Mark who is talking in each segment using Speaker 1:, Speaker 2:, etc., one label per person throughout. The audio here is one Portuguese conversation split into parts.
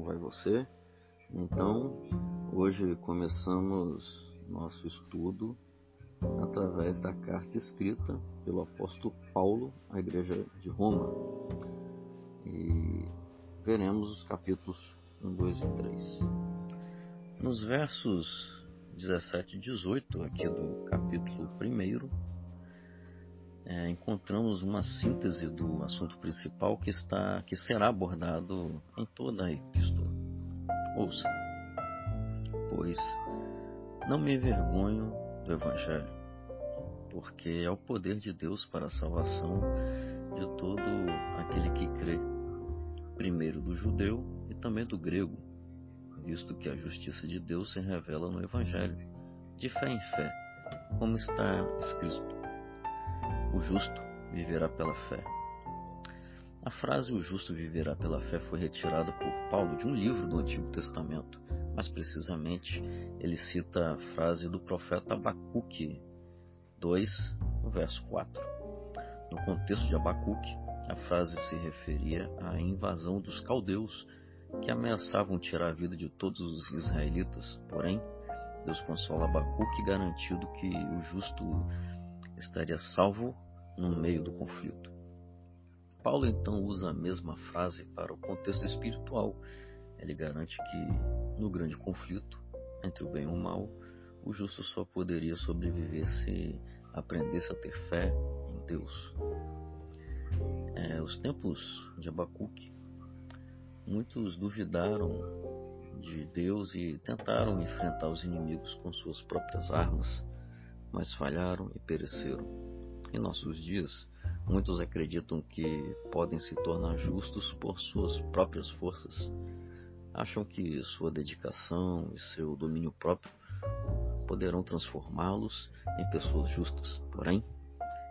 Speaker 1: como vai você? Então, hoje começamos nosso estudo através da carta escrita pelo apóstolo Paulo à igreja de Roma. E veremos os capítulos 1, 2 e 3. Nos versos 17 e 18 aqui do capítulo 1, é, encontramos uma síntese do assunto principal que está que será abordado em toda a epístola. Ouça, pois não me envergonho do Evangelho, porque é o poder de Deus para a salvação de todo aquele que crê, primeiro do judeu e também do grego, visto que a justiça de Deus se revela no Evangelho, de fé em fé, como está escrito o justo viverá pela fé. A frase o justo viverá pela fé foi retirada por Paulo de um livro do Antigo Testamento. Mais precisamente, ele cita a frase do profeta Abacuque 2, no verso 4. No contexto de Abacuque, a frase se referia à invasão dos caldeus que ameaçavam tirar a vida de todos os israelitas. Porém, Deus consola Abacuque garantindo que o justo estaria salvo no meio do conflito. Paulo então usa a mesma frase para o contexto espiritual. Ele garante que no grande conflito entre o bem e o mal, o justo só poderia sobreviver se aprendesse a ter fé em Deus. É, os tempos de Abacuque, muitos duvidaram de Deus e tentaram enfrentar os inimigos com suas próprias armas mas falharam e pereceram. Em nossos dias, muitos acreditam que podem se tornar justos por suas próprias forças. Acham que sua dedicação e seu domínio próprio poderão transformá-los em pessoas justas. Porém,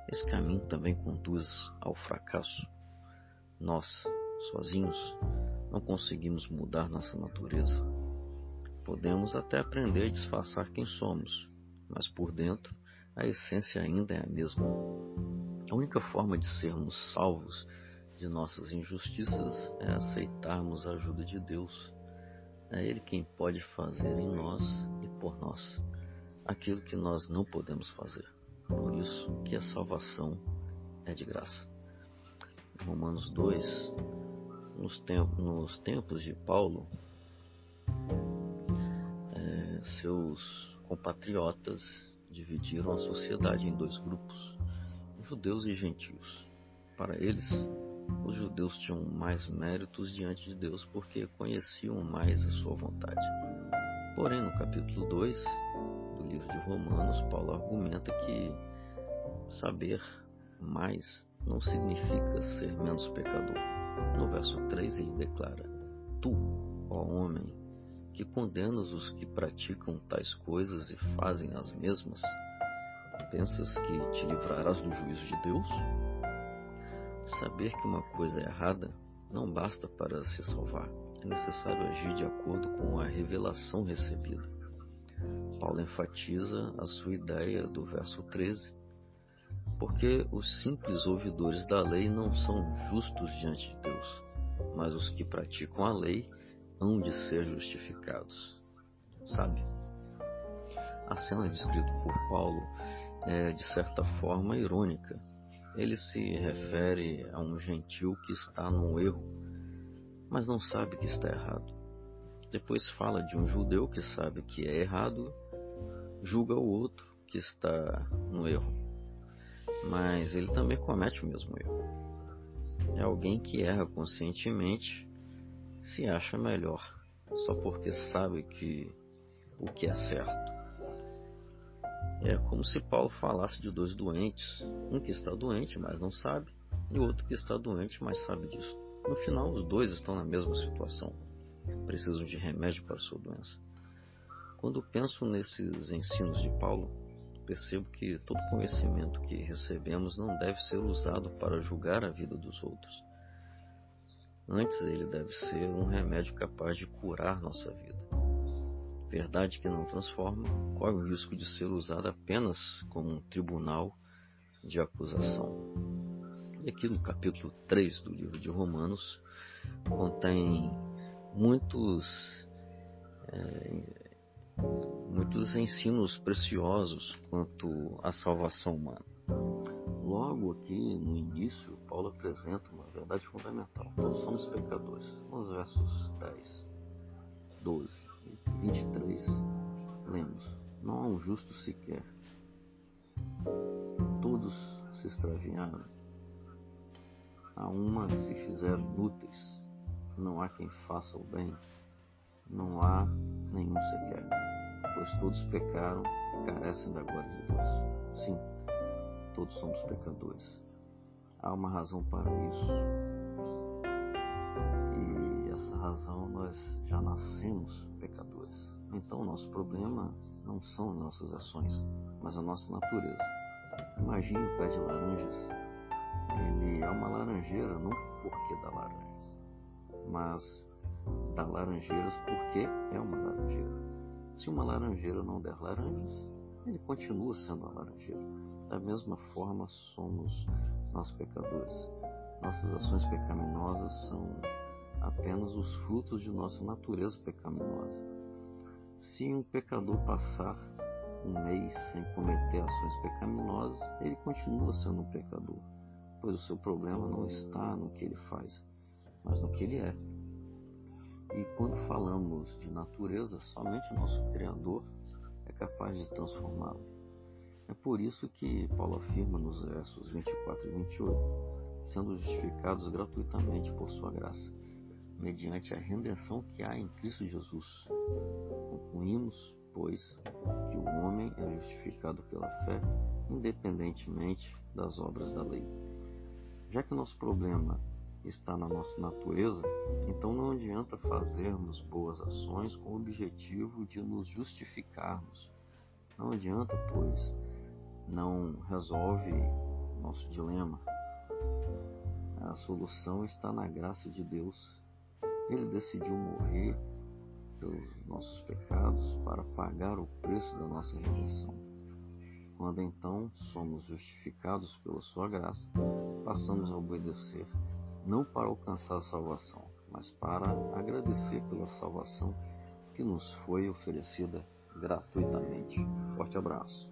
Speaker 1: esse caminho também conduz ao fracasso. Nós, sozinhos, não conseguimos mudar nossa natureza. Podemos até aprender a disfarçar quem somos, mas por dentro a essência ainda é a mesma. A única forma de sermos salvos de nossas injustiças é aceitarmos a ajuda de Deus. É Ele quem pode fazer em nós e por nós aquilo que nós não podemos fazer. Por isso que a salvação é de graça. Romanos 2, nos, tempos, nos tempos de Paulo, é, seus compatriotas dividiram a sociedade em dois grupos, judeus e gentios. Para eles, os judeus tinham mais méritos diante de Deus porque conheciam mais a sua vontade. Porém, no capítulo 2 do livro de Romanos, Paulo argumenta que saber mais não significa ser menos pecador. No verso 3 ele declara: Tu, ó homem, que condenas os que praticam tais coisas e fazem as mesmas? Pensas que te livrarás do juízo de Deus? Saber que uma coisa é errada não basta para se salvar. É necessário agir de acordo com a revelação recebida. Paulo enfatiza a sua ideia do verso 13, porque os simples ouvidores da lei não são justos diante de Deus, mas os que praticam a lei hão de ser justificados. Sabe? A cena descrita por Paulo é, de certa forma, irônica. Ele se refere a um gentil que está no erro, mas não sabe que está errado. Depois fala de um judeu que sabe que é errado, julga o outro que está no erro. Mas ele também comete o mesmo erro. É alguém que erra conscientemente se acha melhor só porque sabe que o que é certo. É como se Paulo falasse de dois doentes, um que está doente, mas não sabe, e outro que está doente, mas sabe disso. No final, os dois estão na mesma situação, precisam de remédio para sua doença. Quando penso nesses ensinos de Paulo, percebo que todo conhecimento que recebemos não deve ser usado para julgar a vida dos outros Antes, ele deve ser um remédio capaz de curar nossa vida. Verdade que não transforma, corre o risco de ser usada apenas como um tribunal de acusação. E aqui no capítulo 3 do livro de Romanos contém muitos é, muitos ensinos preciosos quanto à salvação humana. Logo aqui no início, Paulo apresenta uma verdade fundamental. Todos somos pecadores. Nos versos 10, 12 e 23, lemos: Não há um justo sequer. Todos se extraviaram. A uma se fizeram inúteis. Não há quem faça o bem. Não há nenhum sequer. Pois todos pecaram e carecem da glória de Deus. Sim todos somos pecadores. Há uma razão para isso. E essa razão nós já nascemos pecadores. Então, o nosso problema não são nossas ações, mas a nossa natureza. Imagine o pé de laranjas. Ele é uma laranjeira não porque dá laranjas, mas dá laranjeiras porque é uma laranjeira. Se uma laranjeira não der laranjas, ele continua sendo uma laranjeira. Da mesma forma, somos nós pecadores. Nossas ações pecaminosas são apenas os frutos de nossa natureza pecaminosa. Se um pecador passar um mês sem cometer ações pecaminosas, ele continua sendo um pecador, pois o seu problema não está no que ele faz, mas no que ele é. E quando falamos de natureza, somente o nosso Criador é capaz de transformá-lo. É por isso que Paulo afirma nos versos 24 e 28, sendo justificados gratuitamente por sua graça, mediante a redenção que há em Cristo Jesus. Concluímos, pois, que o homem é justificado pela fé, independentemente das obras da lei. Já que nosso problema está na nossa natureza, então não adianta fazermos boas ações com o objetivo de nos justificarmos. Não adianta, pois, não resolve nosso dilema. A solução está na graça de Deus. Ele decidiu morrer pelos nossos pecados para pagar o preço da nossa redenção. Quando então somos justificados pela sua graça, passamos a obedecer não para alcançar a salvação, mas para agradecer pela salvação que nos foi oferecida gratuitamente. Forte abraço.